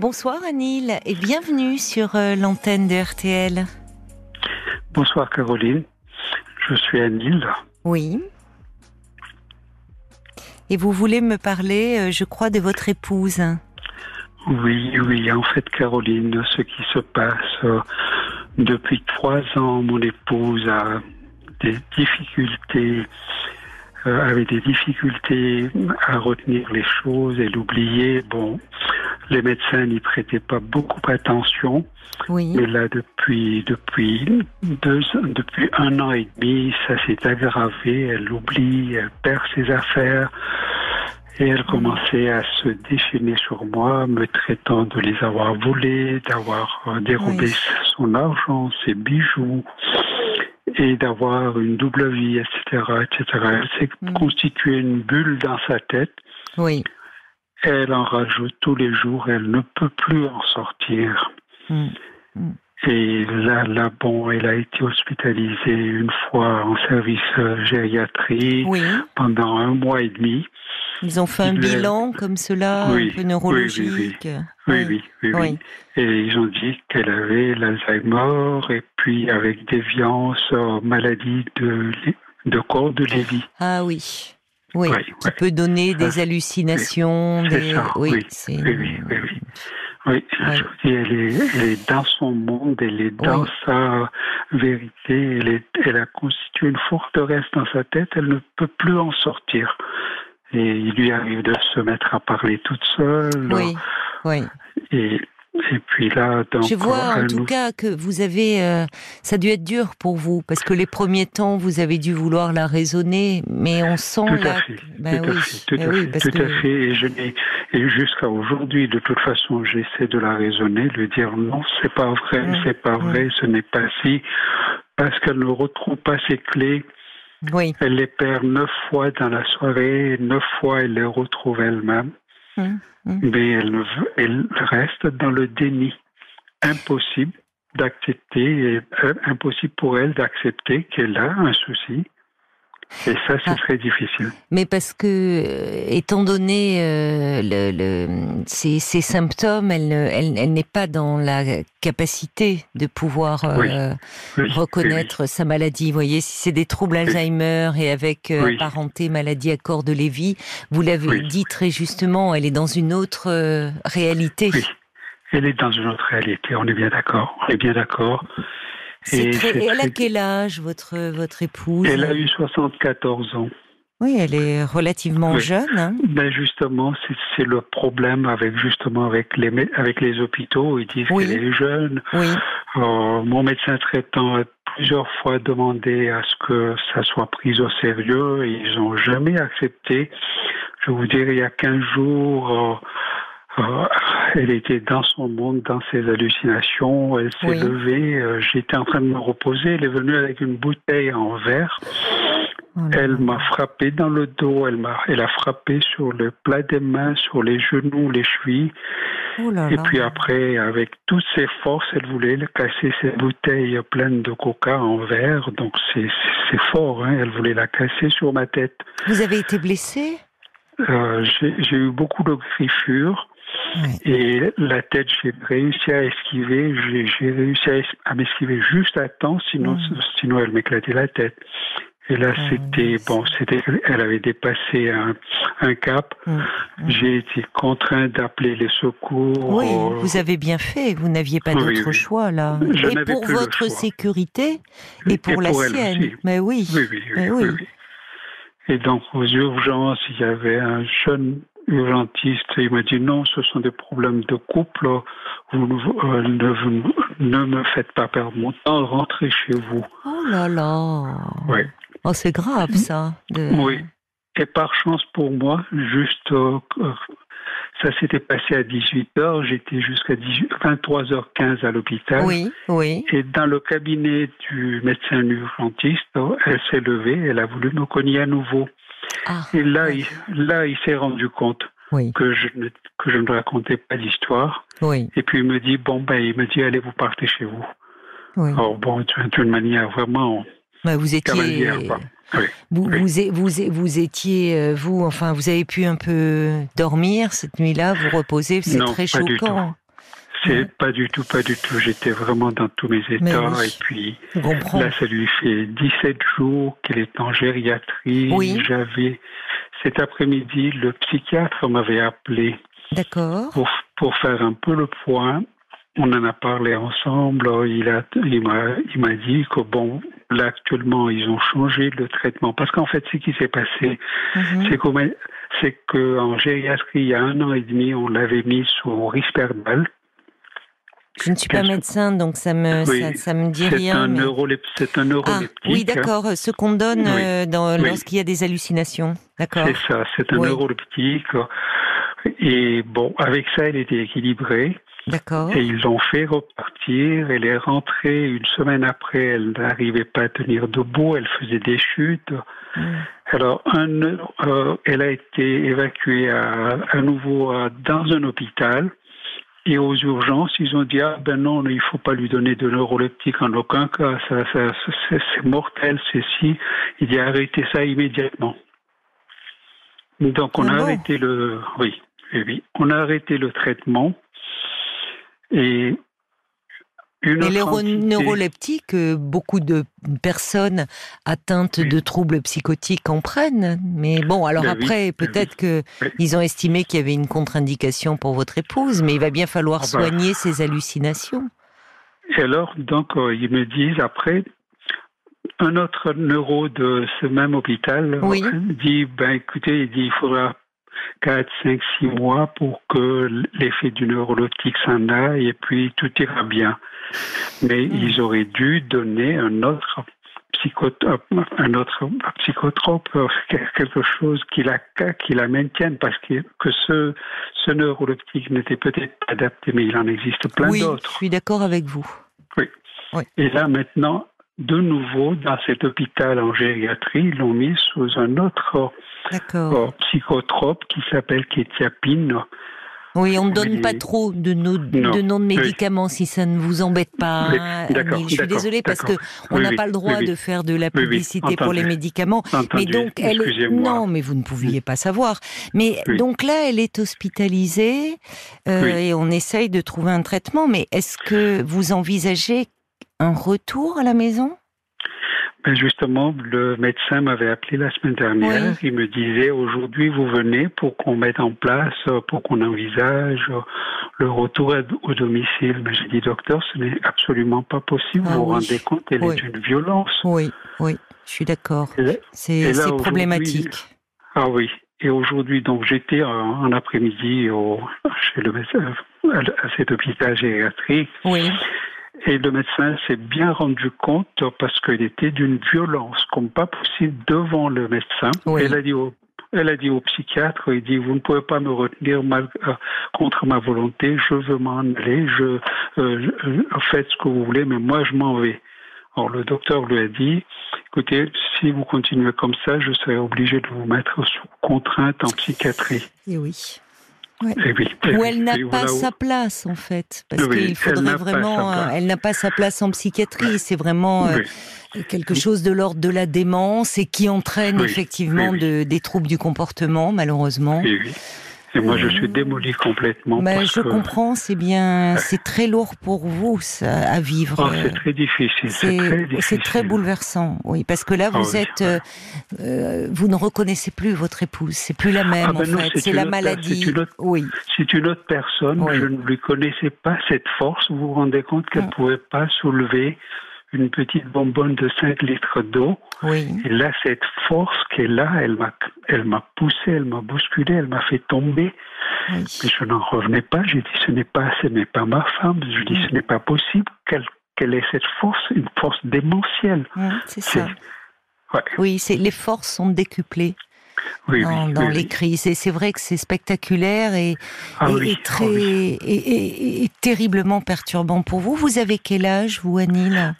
Bonsoir Anil et bienvenue sur euh, l'antenne de RTL. Bonsoir Caroline, je suis Anil. Oui. Et vous voulez me parler, euh, je crois, de votre épouse. Oui, oui, en fait Caroline, ce qui se passe euh, depuis trois ans, mon épouse a des difficultés avait des difficultés à retenir les choses et l'oublier. Bon, les médecins n'y prêtaient pas beaucoup attention. Oui. Mais là, depuis, depuis deux, depuis un an et demi, ça s'est aggravé. Elle oublie, elle perd ses affaires. Et elle commençait à se déchaîner sur moi, me traitant de les avoir volés, d'avoir euh, dérobé Oui. son argent, ses bijoux, et d'avoir une double vie, etc., etc. Elle s'est Mm. constituée une bulle dans sa tête. Oui. Elle en rajoute tous les jours. Elle ne peut plus en sortir. Mm. Et là, là, bon, elle a été hospitalisée une fois en service gériatrie Oui. pendant un mois et demi. Ils ont fait un bilan comme cela, Oui, un peu oui, neurologique. Oui, oui, oui, oui. Oui. Et ils ont dit qu'elle avait l'Alzheimer et puis avec déviance, euh, maladie de, de corps de Lévy. Ah oui. Oui, qui ouais. peut donner des hallucinations. C'est Des... ça, oui, oui, oui, oui, oui, oui. Oui, Ouais. je vous dis, elle est, elle est dans son monde, elle est dans sa vérité, elle, est, elle a constitué une forteresse dans sa tête, elle ne peut plus en sortir. Et il lui arrive de se mettre à parler toute seule. Oui, oui. Et, et puis là, donc, Je vois en tout nous- cas que vous avez, euh, ça a dû être dur pour vous parce que les premiers temps vous avez dû vouloir la raisonner, mais on sent Tout à là, fait, tout oui, à fait, tout à oui, fait, parce tout que à fait. Et je n'ai, et jusqu'à aujourd'hui, de toute façon, j'essaie de la raisonner, de lui dire non, c'est pas vrai, c'est pas vrai, ce n'est pas si, parce qu'elle ne retrouve pas ses clés. oui, Elle les perd neuf fois dans la soirée, neuf fois elle les retrouve elle-même, Mm, mm. mais elle, elle reste dans le déni. Impossible d'accepter, euh, impossible pour elle d'accepter qu'elle a un souci. Et ça, c'est Ah. très difficile. mais parce que euh, étant donné euh, le, le- ces, ces symptômes, elle, ne- elle, elle n'est pas dans la capacité de pouvoir euh, Oui, Oui, reconnaître sa maladie. Vous voyez, si c'est des troubles Alzheimer et avec euh, parenté maladie à corps de Lévy, vous l'avez dit très justement, elle est dans une autre euh, réalité. Oui. Elle est dans une autre réalité, on est bien d'accord. On est bien d'accord. C'est Et très- c'est et elle a quel âge, votre, votre épouse? Elle a eu 74 ans. Oui, elle est relativement Oui. jeune. hein. Ben justement, c'est- le problème avec justement avec les avec les hôpitaux. Ils disent Oui. qu'elle est jeune. Oui, Euh, mon médecin traitant a plusieurs fois demandé à ce que ça soit pris au sérieux et ils n'ont jamais accepté. Je vous dirais, il y a 15 jours, euh, euh, elle était dans son monde, dans ses hallucinations. Elle s'est Oui. levée. euh, J'étais en train de me reposer. Elle est venue avec une bouteille en verre. Oh Elle m'a frappé dans le dos. Elle m'a, elle a frappé sur le plat des mains, sur les genoux, les chevilles. Oh là Et puis après, avec toutes ses forces, elle voulait casser cette bouteille pleine de coca en verre. Donc c'est, fort, hein. Elle voulait la casser sur ma tête. Vous avez été blessé Euh, j'ai, j'ai eu beaucoup de griffures. Et la tête, j'ai réussi à esquiver. J'ai, réussi à, à m'esquiver juste à temps, sinon, Mm. sinon elle m'éclatait la tête. Et là, Ah, c'était bon, c'était, elle avait dépassé un, un cap. Mm. Mm. J'ai été contraint d'appeler les secours. Oui, euh, vous avez bien fait. Vous n'aviez pas Oui, d'autre oui. choix là. Je et pour votre sécurité et pour Et la pour sienne. Mais oui. Oui. oui. Et donc, aux urgences, il y avait un jeune urgentiste. Il m'a dit non, ce sont des problèmes de couple. Vous, ne- euh, ne, vous- ne me faites pas perdre mon temps. Rentrez chez vous. Oh là là. Ouais. Oh, c'est grave ça. de- Oui. Et par chance pour moi, juste, euh, ça s'était passé à 18h. J'étais jusqu'à 18 23h15 à l'hôpital. Oui, oui. Et dans le cabinet du médecin urgentiste, elle s'est levée, elle a voulu me cogner à nouveau. Ah, Et là, oui. il, là, il s'est rendu compte oui, que je ne, que je ne racontais pas d'histoire. oui, Et puis il me dit, bon, ben, il me dit, allez, vous partez chez vous. Alors bon, d'une manière vraiment Bah, vous étiez. Oui. vous, oui. vous, vous, vous étiez, euh, vous, enfin, vous avez pu un peu dormir cette nuit-là, vous reposer. C'est très choquant. C'est pas du tout, pas du tout. J'étais vraiment dans tous mes états. Et puis là, ça lui fait 17 jours qu'elle est en gériatrie. Oui. J'avais cet après-midi, le psychiatre m'avait appelé. D'accord. Pour, pour faire un peu le point. On en a parlé ensemble. Il a, il m'a, il m'a dit que bon, là actuellement, ils ont changé le traitement parce qu'en fait, ce qui s'est passé, mhm. c'est qu'en c'est qu'en gériatrie, il y a un an et demi, on l'avait mis sous Risperdal. Je ne suis pas médecin, donc ça me ça, me dit rien. Un C'est un neuroleptique. Ah, oui, d'accord. Ce qu'on donne euh, lorsqu'il y a des hallucinations. D'accord. C'est ça. C'est un neuroleptique. Et bon, avec ça, elle était équilibrée. D'accord. Et ils l'ont fait repartir. Elle est rentrée une semaine après. Elle n'arrivait pas à tenir debout. Elle faisait des chutes. Hmm. Alors, un, euh, elle a été évacuée à, à nouveau dans un hôpital. Et aux urgences, ils ont dit ah ben non, il faut pas lui donner de neuroleptique en aucun cas, ça, ça c'est mortel, c'est si. Il dit arrêtez ça immédiatement. Donc on a ah arrêté le, oui, oui, on a arrêté le traitement et mais les neuroleptiques, euh, beaucoup de personnes atteintes de troubles psychotiques en prennent. Mais bon, alors ben après, ben peut-être qu'ils ont estimé qu'il y avait une contre-indication pour votre épouse, mais il va bien falloir ah bah. soigner ces hallucinations. Et alors, donc, euh, ils me disent après, un autre neuro de ce même hôpital dit, ben écoutez, il dit, il faudra 4, 5, 6 mois pour que l'effet du neuroleptique s'en aille et puis tout ira bien. Mais mm. ils auraient dû donner un autre psychotrope, un autre psychotrope, quelque chose qui la, qui la maintienne, parce que, que ce, ce neuroleptique n'était peut-être pas adapté, mais il en existe plein d'autres. Oui, je suis d'accord avec vous. Oui. oui. Et là, maintenant, de nouveau, dans cet hôpital en gériatrie, ils l'ont mis sous un autre euh, psychotrope qui s'appelle kétiapine. Oui, on ne donne pas trop de, noms de médicaments si ça ne vous embête pas. je suis désolée parce que on n'a pas le droit de faire de la publicité pour les médicaments. mais donc elle non, mais vous ne pouviez pas savoir. Mais donc là, elle est hospitalisée euh, et on essaye de trouver un traitement. Mais est-ce que vous envisagez un retour à la maison? Ben justement, le médecin m'avait appelé la semaine dernière. Il me disait aujourd'hui vous venez pour qu'on mette en place, pour qu'on envisage le retour au domicile. Mais j'ai dit docteur, ce n'est absolument pas possible. Ah vous vous rendez compte, elle est une violence. Oui, oui, je suis d'accord. C'est problématique. Ah oui. Et aujourd'hui, donc j'étais en, après-midi chez le médecin à cet hôpital gériatrique. Oui. Et le médecin s'est bien rendu compte parce qu'il était d'une violence comme pas possible devant le médecin. Elle a dit au elle a dit au psychiatre, il dit, vous ne pouvez pas me retenir mal, euh, contre ma volonté, je veux m'en aller, je, euh, faites ce que vous voulez, mais moi je m'en vais. Alors le docteur lui a dit, écoutez, si vous continuez comme ça, je serai obligé de vous mettre sous contrainte en psychiatrie. Et oui. Eh Ou elle n'a pas sa place en fait, parce qu'il faudrait vraiment. Euh, elle n'a pas sa place en psychiatrie. C'est vraiment euh, quelque chose de l'ordre de la démence et qui entraîne effectivement de, des troubles du comportement, malheureusement. Et moi, je suis démoli complètement. Mais je comprends, c'est bien, c'est très lourd pour vous ça, à vivre. Oh, c'est très difficile. C'est très, bouleversant, oui, parce que là, vous ah êtes, euh, euh, vous ne reconnaissez plus votre épouse. C'est plus la même, ah ben en fait. C'est la maladie. Une autre, oui. C'est une autre personne. Je ne lui connaissais pas cette force. Vous vous rendez compte qu'elle ne mm. pouvait pas soulever une petite bonbonne de 5 litres d'eau. Oui. Et là, cette force qui est là, elle m'a, elle m'a poussé, elle m'a bousculé, elle m'a fait tomber. Mais je n'en revenais pas. J'ai dit, ce n'est pas, ce n'est pas ma femme. Je dis, ce n'est pas possible qu'elle, qu'elle ait cette force, une force démentielle. c'est ça. Oui, c'est, les forces sont décuplées. dans, les crises. Et c'est vrai que c'est spectaculaire et, ah très et, terriblement perturbant pour vous. Vous avez quel âge, vous, Anil?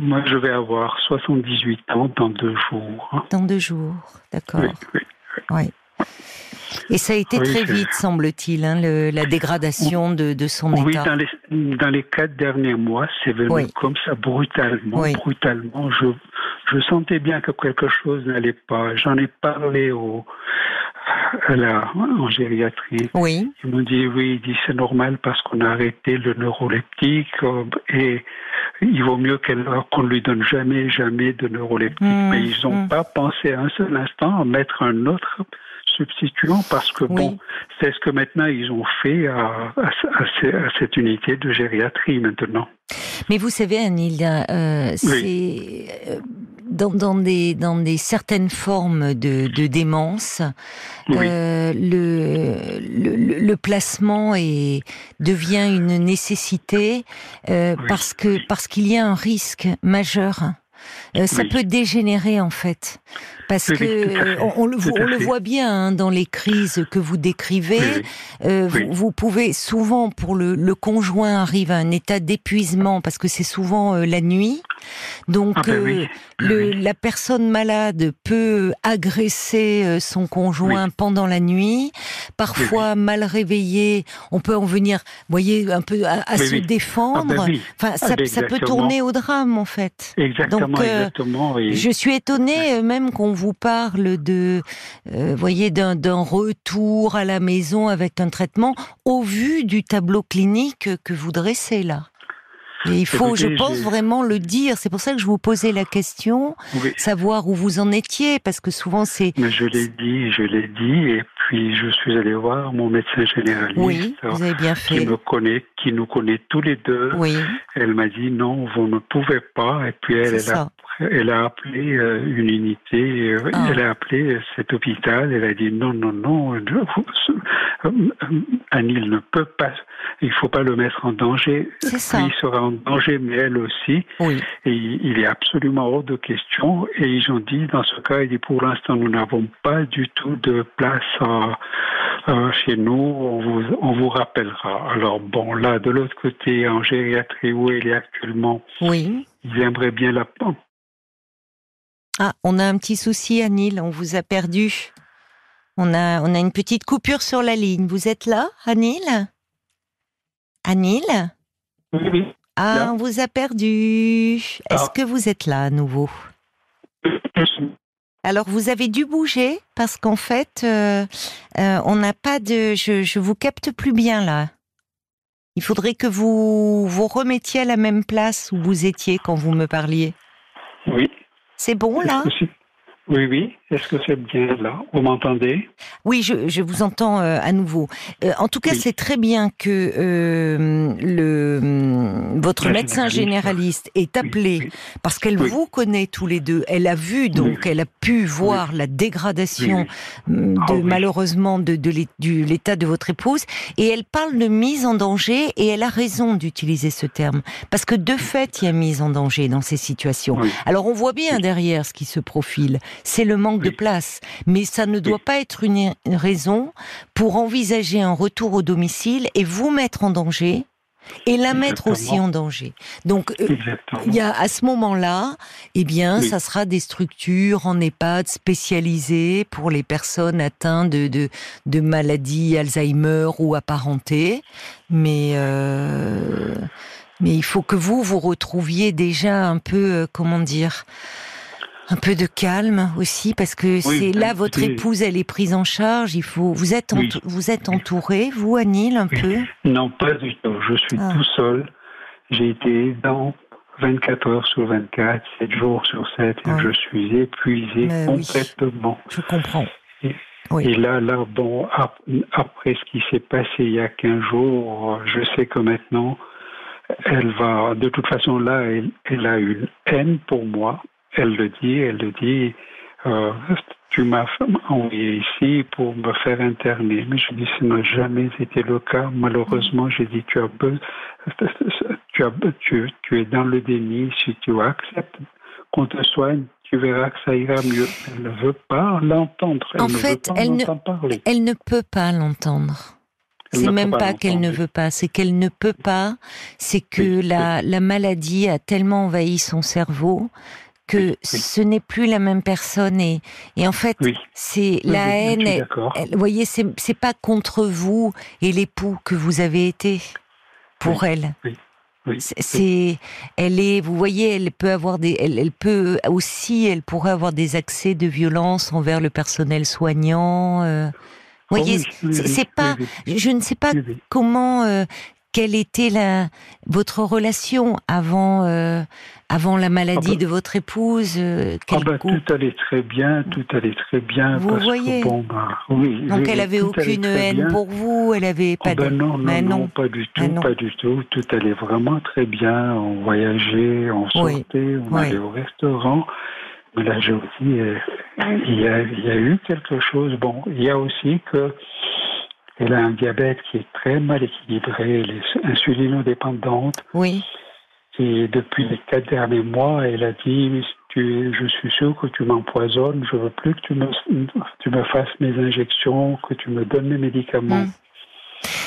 Moi, je vais avoir 78 ans dans deux jours. Dans deux jours, d'accord. Oui, oui, Et ça a été très vite, semble-t-il, hein, la dégradation de, de son état. Oui, dans les, dans les quatre derniers mois, c'est venu comme ça, brutalement. Brutalement. Je, je sentais bien que quelque chose n'allait pas. J'en ai parlé au, en gériatrie. Oui. Ils m'ont dit oui, dit c'est normal parce qu'on a arrêté le neuroleptique euh, et il vaut mieux qu'on ne lui donne jamais, jamais de neuroleptique. Mmh, Mais ils n'ont mmh. pas pensé un seul instant à mettre un autre substituant parce que bon, c'est ce que maintenant ils ont fait à, cette unité de gériatrie maintenant. Mais vous savez, Anil, euh, c'est euh, dans, des, dans des certaines formes de, démence, euh, le, le, placement est, devient une nécessité parce que parce qu'il y a un risque majeur. Ça peut dégénérer en fait. Parce que on, le, voit bien hein, dans les crises que vous décrivez. Euh, vous, pouvez souvent, pour le, le, conjoint, arrive à un état d'épuisement parce que c'est souvent euh, la nuit. Donc, ah ben euh, le, la personne malade peut agresser son conjoint pendant la nuit. Parfois, mal réveillé, on peut en venir, voyez, un peu à, se défendre. Ah ben enfin, ça, ah, ça peut tourner au drame, en fait. Exactement, Donc, exactement. Je suis étonnée même qu'on vous parle de, euh, voyez, d'un retour à la maison avec un traitement au vu du tableau clinique que vous dressez là. Et il faut, je pense, vraiment le dire. C'est pour ça que je vous posais la question, savoir où vous en étiez, parce que souvent c'est. Mais je l'ai dit, je l'ai dit, et puis je suis allé voir mon médecin généraliste. Oui, vous avez bien fait. Qui me connaît, qui nous connaît tous les deux. Oui. Elle m'a dit non, vous ne pouvez pas. Et puis elle, elle a elle a appelé euh, une unité, euh, ah. elle a appelé cet hôpital, elle a dit non, non, non, euh, Anil ne peut pas, il faut pas le mettre en danger. Ça. Il sera en danger, mais elle aussi. Oui. Et il est absolument hors de question. Et ils ont dit, dans ce cas, il dit pour l'instant, nous n'avons pas du tout de place chez nous, on vous, on vous rappellera. Alors bon, là, de l'autre côté, en gériatrie où elle est actuellement, oui. ils aimeraient bien la ah, on a un petit souci, Anil, on vous a perdu. On a, on a une petite coupure sur la ligne. Vous êtes là, Anil? Anil? Oui. Ah, on vous a perdu. Est-ce ah. que vous êtes là à nouveau? Alors vous avez dû bouger parce qu'en fait, euh, euh, on n'a pas de. Je, je vous capte plus bien là. Il faudrait que vous vous remettiez à la même place où vous étiez quand vous me parliez. Oui. C'est bon là? Oui, oui. Est-ce que c'est bien là? Vous m'entendez? Oui, je, vous entends euh, à nouveau. Euh, en tout cas, c'est très bien que euh, le hum, votre médecin généraliste est appelé parce qu'elle vous connaît tous les deux. Elle a vu donc, elle a pu voir la dégradation hum, de ah malheureusement de, de l'état de votre épouse. Et elle parle de mise en danger et elle a raison d'utiliser ce terme. Parce que de fait, il y a mise en danger dans ces situations. Alors on voit bien derrière ce qui se profile c'est le manque de place. Mais ça ne doit pas être une raison pour envisager un retour au domicile et vous mettre en danger et la mettre aussi en danger. Donc, euh, il y a à ce moment-là, eh bien, ça sera des structures en EHPAD spécialisées pour les personnes atteintes de, de, de maladies Alzheimer ou apparentées. Mais, euh, mais il faut que vous, vous retrouviez déjà un peu, euh, comment dire, un peu de calme aussi parce que c'est là votre épouse elle est prise en charge il faut vous êtes vous êtes entouré vous Anil un peu? Non pas du tout. Je suis ah. tout seul. J'ai été dans 24 heures sur 24 7 jours sur 7 et ah. je suis épuisé complètement. Je comprends. Et, là là bon après ce qui s'est passé il y a 15 jours je sais que maintenant elle va de toute façon là elle, elle a une haine pour moi elle le dit, elle le dit, euh, tu m'as envoyé ici pour me faire interner. Mais je dis, ce n'a jamais été le cas. Malheureusement, j'ai dit, tu as, tu, as tu, tu, es dans le déni. Si tu acceptes qu'on te soigne, tu verras que ça ira mieux. Elle ne veut pas l'entendre. En fait, elle, ne, elle ne peut pas l'entendre. C'est même pas, qu'elle ne veut pas, c'est qu'elle ne peut pas. C'est que la, la maladie a tellement envahi son cerveau que ce n'est plus la même personne et, et en fait c'est la haine. vous voyez, c'est pas contre vous et l'époux que vous avez été pour elle. C'est, elle est, vous voyez, elle peut avoir des, elle, elle, peut aussi, elle pourrait avoir des accès de violence envers le personnel soignant. Euh. Vous voyez, c'est pas, je ne sais pas comment, euh, quelle était la, votre relation avant, euh, avant la maladie ah bah. de votre épouse euh, ah bah, Tout allait très bien, tout allait très bien. Vous voyez bah, oui, Donc elle avait aucune haine pour vous, elle avait pas ah de... non, non, non, pas du tout, pas du tout. Tout allait vraiment très bien. On voyageait, on sortait, on allait au restaurant. Mais là, j'ai aussi, euh, il, y a, il y a eu quelque chose. Bon, il y a aussi que elle a un diabète qui est très mal équilibré, elle est insulinodépendante. Oui. Et depuis les quatre derniers mois, elle a dit je suis sûr que tu m'empoisonnes, je veux plus que tu me, tu me fasses mes injections, que tu me donnes mes médicaments. Hmm.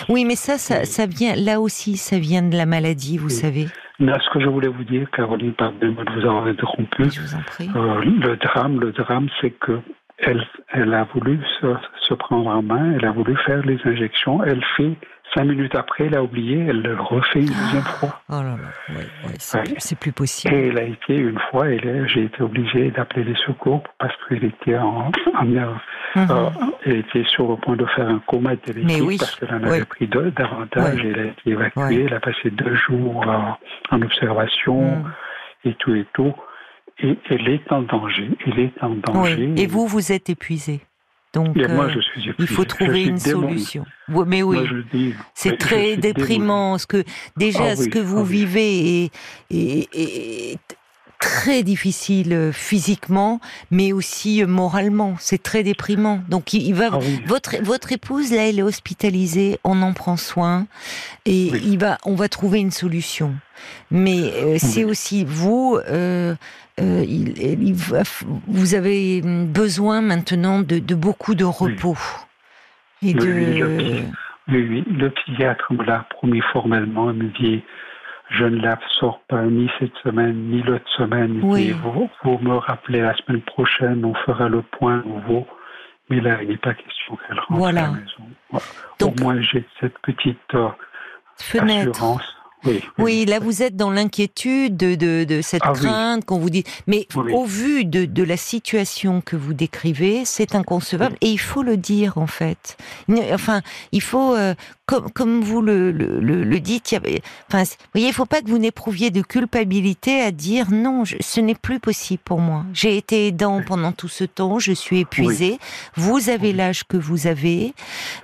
Oui, mais ça, ça, vient, là aussi, ça vient de la maladie, vous savez. Là, ce que je voulais vous dire, Caroline, pardonnez-moi de vous avoir interrompu. je vous en prie. Euh, le drame, le drame, c'est que elle, elle a voulu se, se, prendre en main, elle a voulu faire les injections, elle fait Cinq minutes après, elle a oublié, elle le refait une deuxième ah. fois. Oh là là, c'est plus possible. Et elle a été une fois, j'ai été obligé d'appeler les secours parce qu'elle était en, en mhm. euh, elle était sur le point de faire un coma diabétique parce qu'elle en avait pris davantage. Elle a été évacuée, elle a passé deux jours en observation mhm. et tout et tout. Et elle est en danger. Elle est en danger. Et vous, vous êtes épuisé. Donc, euh, il faut trouver une solution. mais oui, c'est très déprimant. Ce que déjà, ah ce que vous vivez est, très difficile euh, physiquement, mais aussi euh, moralement. C'est très déprimant. Donc, il, va. Ah votre votre épouse là, elle est hospitalisée. On en prend soin et il va. On va trouver une solution. Mais c'est aussi vous. Euh, il, vous avez besoin maintenant de, beaucoup de repos. Oui. Et de... oui, le psychiatre me l'a promis formellement. Il me dit Je ne l'absorbe pas ni cette semaine, ni l'autre semaine. Oui. vous, vous, me rappelez la semaine prochaine, on fera le point nouveau. Mais là, il n'est pas question qu'elle rentre à la maison. Au moins, j'ai cette petite euh, assurance oui, là vous êtes dans l'inquiétude de, de, cette ah crainte qu'on vous dit. Mais au vu de, de la situation que vous décrivez, c'est inconcevable et il faut le dire en fait. Enfin, il faut euh, comme, comme vous le, le, le, dites, il enfin, voyez, il faut pas que vous n'éprouviez de culpabilité à dire non, ce n'est plus possible pour moi. J'ai été aidant pendant tout ce temps, je suis épuisé. Vous avez l'âge que vous avez.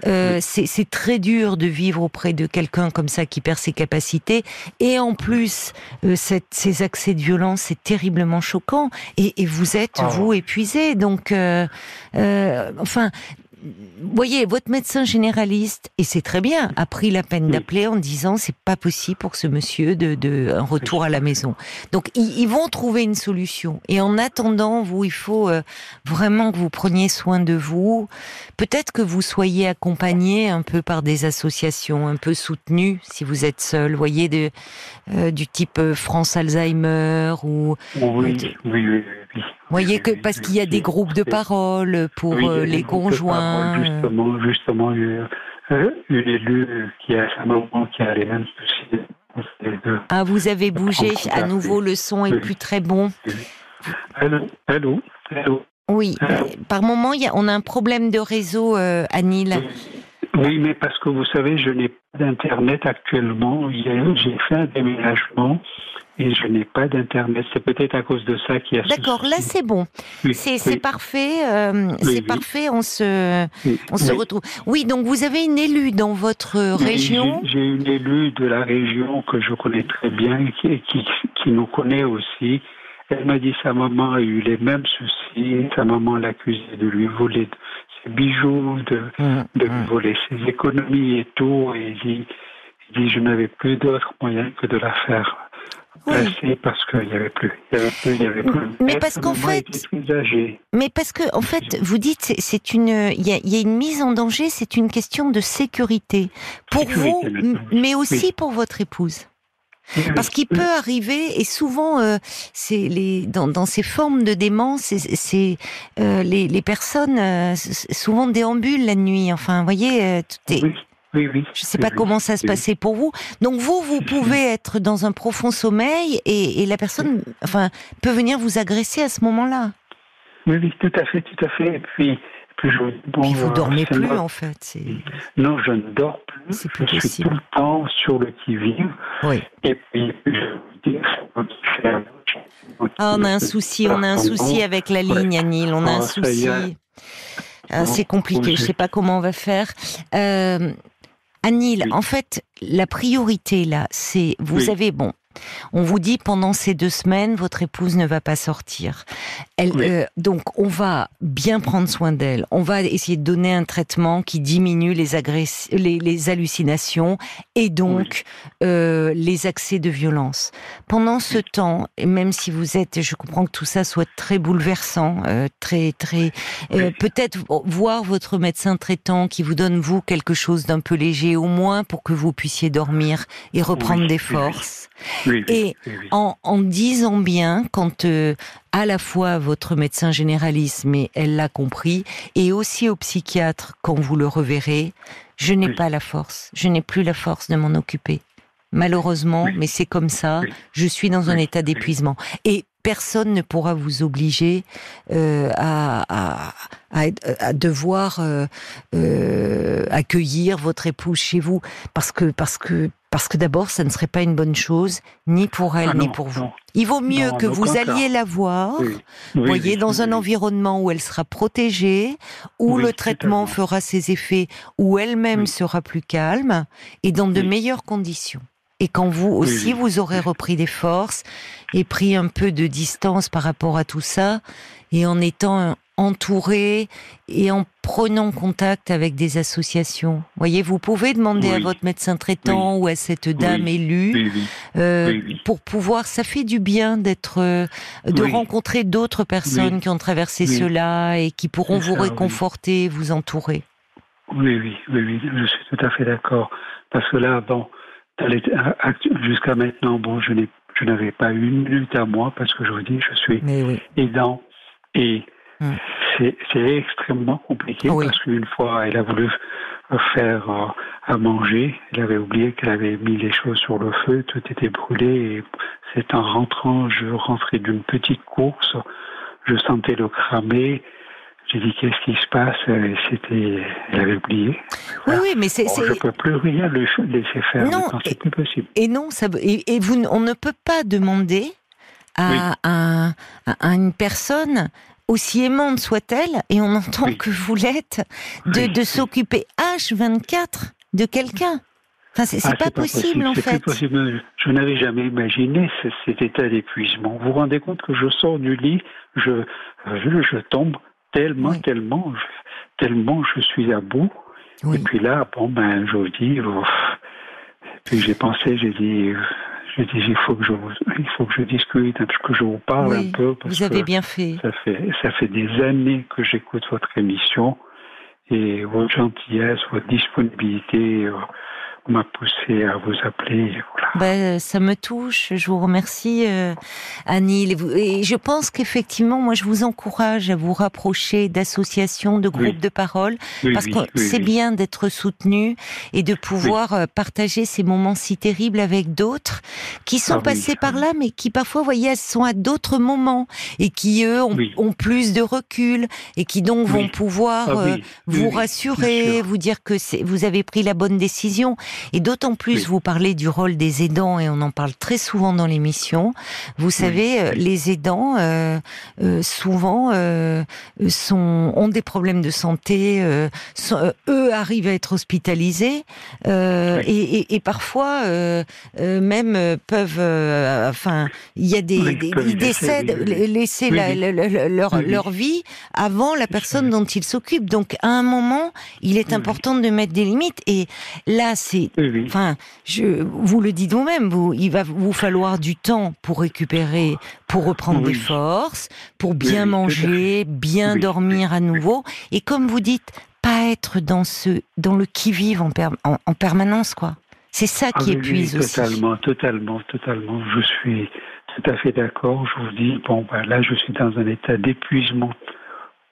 Euh, c'est très dur de vivre auprès de quelqu'un comme ça qui perd ses capacités. Et en plus, euh, cette, ces accès de violence, c'est terriblement choquant. Et, et vous êtes, ah. vous, épuisé. Donc, euh enfin, voyez, votre médecin généraliste, et c'est très bien, a pris la peine d'appeler en disant c'est pas possible pour ce monsieur de, de un retour à la maison. Donc ils, vont trouver une solution. Et en attendant, vous, il faut euh, vraiment que vous preniez soin de vous. Peut-être que vous soyez accompagné un peu par des associations, un peu soutenues si vous êtes seul. Voyez de, euh, du type euh, France Alzheimer ou. Oui, oui, oui. Vous voyez que parce qu'il y a des groupes de parole pour euh, les conjoints. justement, justement, une, une élue qui a sa maman qui a les mêmes soucis. Ah, vous avez bougé. À nouveau, le son est plus très bon. Allô, allô, allô. Oui, par moment, on a un problème de réseau, euh, Anil. Oui, mais parce que vous savez, je n'ai pas d'internet actuellement. J'ai fait un déménagement et je n'ai pas d'internet. C'est peut-être à cause de ça qu'il y a. D'accord, là c'est bon. c'est parfait. Euh, c'est parfait. On se on se retrouve. Oui, donc vous avez une élue dans votre région. J'ai une élue de la région que je connais très bien et qui, qui, nous connaît aussi. Elle m'a dit sa maman a eu les mêmes soucis. Sa maman l'accusait de lui voler ses bijoux, de, mmh, de lui mmh. voler ses économies et tout. Et il dit, il dit je n'avais plus d'autre moyen que de la faire oui. parce qu'il n'y avait plus. Il y avait plus, il y avait plus. Mais parce qu'en fait, mais parce que en fait, vous dites, c'est une, il y, a, y a, une mise en danger, c'est une question de sécurité pour vous, mais aussi pour votre épouse. Parce qu'il peut arriver, et souvent, euh, c'est les dans, dans, ces formes de démence, c'est euh, les, les, personnes euh, souvent déambulent la nuit. Enfin, vous voyez, tout est, Oui, oui. Je ne sais pas comment ça se passait pour vous. Donc vous, vous pouvez être dans un profond sommeil et, la personne, enfin, peut venir vous agresser à ce moment-là. Oui, oui, tout à fait, tout à fait. Et puis, puis je, bon, vous dormez plus en fait. Non, je ne dors plus. Plus je suis tout le temps sur le qui-vive. Oui. Et puis, je ah, on a un souci, on a un souci avec la ligne, Anil. On a un ah, souci. Ah, c'est compliqué. Je ne sais pas comment on va faire. Euh, Anil, en fait, la priorité là, c'est vous avez bon, on vous dit pendant ces deux semaines, votre épouse ne va pas sortir. Elle, euh, donc, on va bien prendre soin d'elle. On va essayer de donner un traitement qui diminue les, les, hallucinations et donc euh, les accès de violence. Pendant ce temps, et même si vous êtes, je comprends que tout ça soit très bouleversant, euh, très très, peut-être voir votre médecin traitant qui vous donne vous quelque chose d'un peu léger au moins pour que vous puissiez dormir et reprendre des forces et En, en, disant bien, quand euh, à la fois votre médecin généraliste, mais elle l'a compris, et aussi au psychiatre quand vous le reverrez, je n'ai pas la force, je n'ai plus la force de m'en occuper. Malheureusement, mais c'est comme ça, je suis dans un état d'épuisement. Et personne ne pourra vous obliger euh, à, à, devoir euh, euh, accueillir votre épouse chez vous, parce que parce que parce que d'abord, ça ne serait pas une bonne chose, ni pour elle, ah ni pour vous. Il vaut mieux que vous alliez la voir, voyez, dans un environnement où elle sera protégée, où le traitement fera ses effets, où elle-même sera plus calme, et dans de meilleures conditions. Et quand vous aussi, vous aurez repris des forces et pris un peu de distance par rapport à tout ça, et en étant entouré et en prenant contact avec des associations. Voyez, vous pouvez demander à votre médecin traitant ou à cette dame élue euh, pour pouvoir. Ça fait du bien d'être, euh, de rencontrer d'autres personnes qui ont traversé cela et qui pourront vous réconforter, vous entourer. Oui, oui, oui, oui, je suis tout à fait d'accord. Parce que là, bon, jusqu'à maintenant, bon, je n'ai je n'avais pas une minute à moi parce que je vous dis, je suis aidant et hmm. c'est extrêmement compliqué parce qu'une fois, elle a voulu faire euh, à manger, elle avait oublié qu'elle avait mis les choses sur le feu, tout était brûlé et c'est en rentrant, je rentrais d'une petite course, je sentais le cramer, j'ai dit qu'est-ce qui se passe? C'était, elle avait oublié. Oui, oui, mais c'est. je peux plus rien laisser faire. Non, c'est plus possible. Et non, ça, et, vous, on ne peut pas demander à, à, une personne aussi aimante soit-elle, et on entend que vous l'êtes, de, de s'occuper H24 de quelqu'un. Enfin, c'est ah, pas, possible, en fait. Possible. Je n'avais jamais imaginé cet état d'épuisement. Vous vous rendez compte que je sors du lit, je, je, je tombe tellement, tellement, tellement je suis à bout. Et puis là, bon, ben, je vous dis, puis j'ai pensé, j'ai dit, je dis, il faut que je, il faut que je discute, que je vous parle un peu. vous avez bien fait. Ça fait, ça fait des années que j'écoute votre émission et votre gentillesse, votre disponibilité. M'a poussé à vous appeler. Ben, ça me touche. Je vous remercie, euh, Annie. Et je pense qu'effectivement, moi, je vous encourage à vous rapprocher d'associations, de groupes de parole, parce que c'est bien d'être soutenu et de pouvoir euh, partager ces moments si terribles avec d'autres qui sont ah passés par là, mais qui parfois, vous voyez, sont à d'autres moments et qui eux ont, ont, plus de recul et qui donc vont pouvoir ah euh, vous rassurer, vous dire que vous avez pris la bonne décision. Et d'autant plus, vous parlez du rôle des aidants, et on en parle très souvent dans l'émission. Vous savez, euh, les aidants, euh, euh, souvent, euh, sont, ont des problèmes de santé, eux arrivent à être hospitalisés, et, et, et, parfois, même peuvent, enfin, il y a des, des ils décèdent, laisser la, leur, leur vie avant la personne dont ils s'occupent. Donc, à un moment, il est important de mettre des limites, et là, c'est Enfin, je, vous le dites vous-même, vous, il va vous falloir du temps pour récupérer, pour reprendre des forces, pour bien manger, bien dormir à nouveau. Et comme vous dites, pas être dans ce, dans le qui-vive en, en, permanence, quoi. C'est ça qui ah épuise aussi. Totalement, totalement, totalement. Je suis tout à fait d'accord. Je vous dis, bon, ben là, je suis dans un état d'épuisement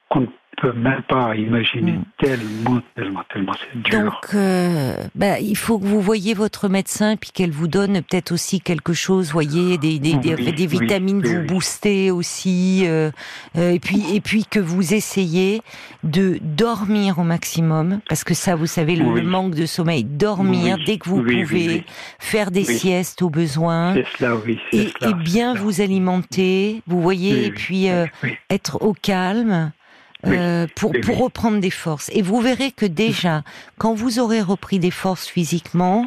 qu'on peut même pas imaginer mm. tellement, tellement, tellement c'est dur. Donc, euh, bah, il faut que vous voyez votre médecin puis qu'elle vous donne peut-être aussi quelque chose, voyez, des, des, des, vitamines vous booster aussi, euh, euh, et puis et puis que vous essayez de dormir au maximum, parce que ça, vous savez, le, manque de sommeil, dormir dès que vous pouvez, faire des siestes au besoin, et, et, bien vous alimenter, vous voyez, et puis être au calme. Euh, pour, pour reprendre des forces. Et vous verrez que déjà, quand vous aurez repris des forces physiquement,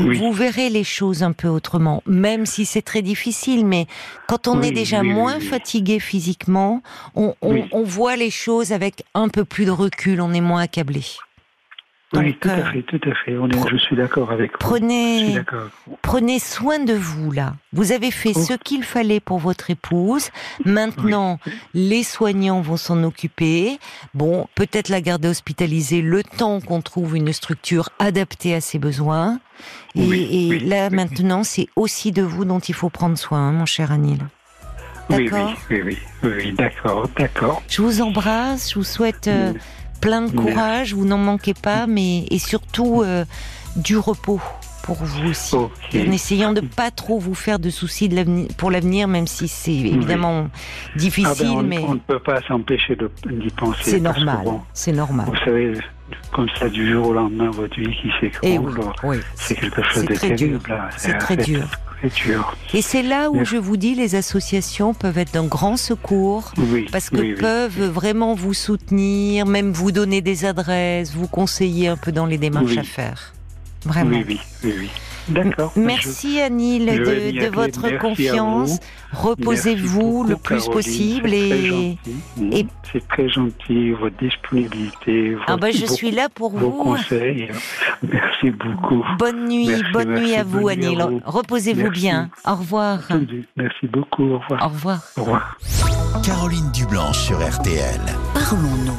vous verrez les choses un peu autrement, même si c'est très difficile. Mais quand on est déjà moins fatigué physiquement, on, on, on voit les choses avec un peu plus de recul, on est moins accablé oui, tout à fait, tout à fait. je suis d'accord avec vous. Prenez, prenez soin de vous là. Vous avez fait oh. ce qu'il fallait pour votre épouse. Maintenant, les soignants vont s'en occuper. Bon, peut-être la garder hospitalisée le temps qu'on trouve une structure adaptée à ses besoins. Et, là, maintenant, c'est aussi de vous dont il faut prendre soin, hein, mon cher Anil. D'accord oui, oui, oui, oui, d'accord, d'accord. Je vous embrasse, je vous souhaite euh, mm plein de courage, vous n'en manquez pas, mais et surtout euh, du repos pour vous aussi, en essayant de pas trop vous faire de soucis de pour l'avenir, même si c'est évidemment difficile. Ah ben, mais on ne peut pas s'empêcher d'y penser. C'est normal. c'est normal. Vous savez, comme ça du jour au lendemain, votre vie qui s'écroule, oui, c'est quelque chose de terrible. C'est très dur. Et c'est là où je vous dis, les associations peuvent être d'un grand secours, parce que peuvent vraiment vous soutenir, même vous donner des adresses, vous conseiller un peu dans les démarches à faire. Vraiment. Oui, oui, oui. D'accord. Merci Anil de, votre confiance. Reposez-vous le plus possible et, et... c'est très gentil votre disponibilité. ah bah je suis là pour vos vous. conseils. Merci beaucoup. Bonne nuit, bonne nuit à vous Anil. Reposez-vous bien. Au revoir. Merci beaucoup. Au revoir. Au revoir. Au revoir. Caroline Dublanche sur RTL. Parlons-nous.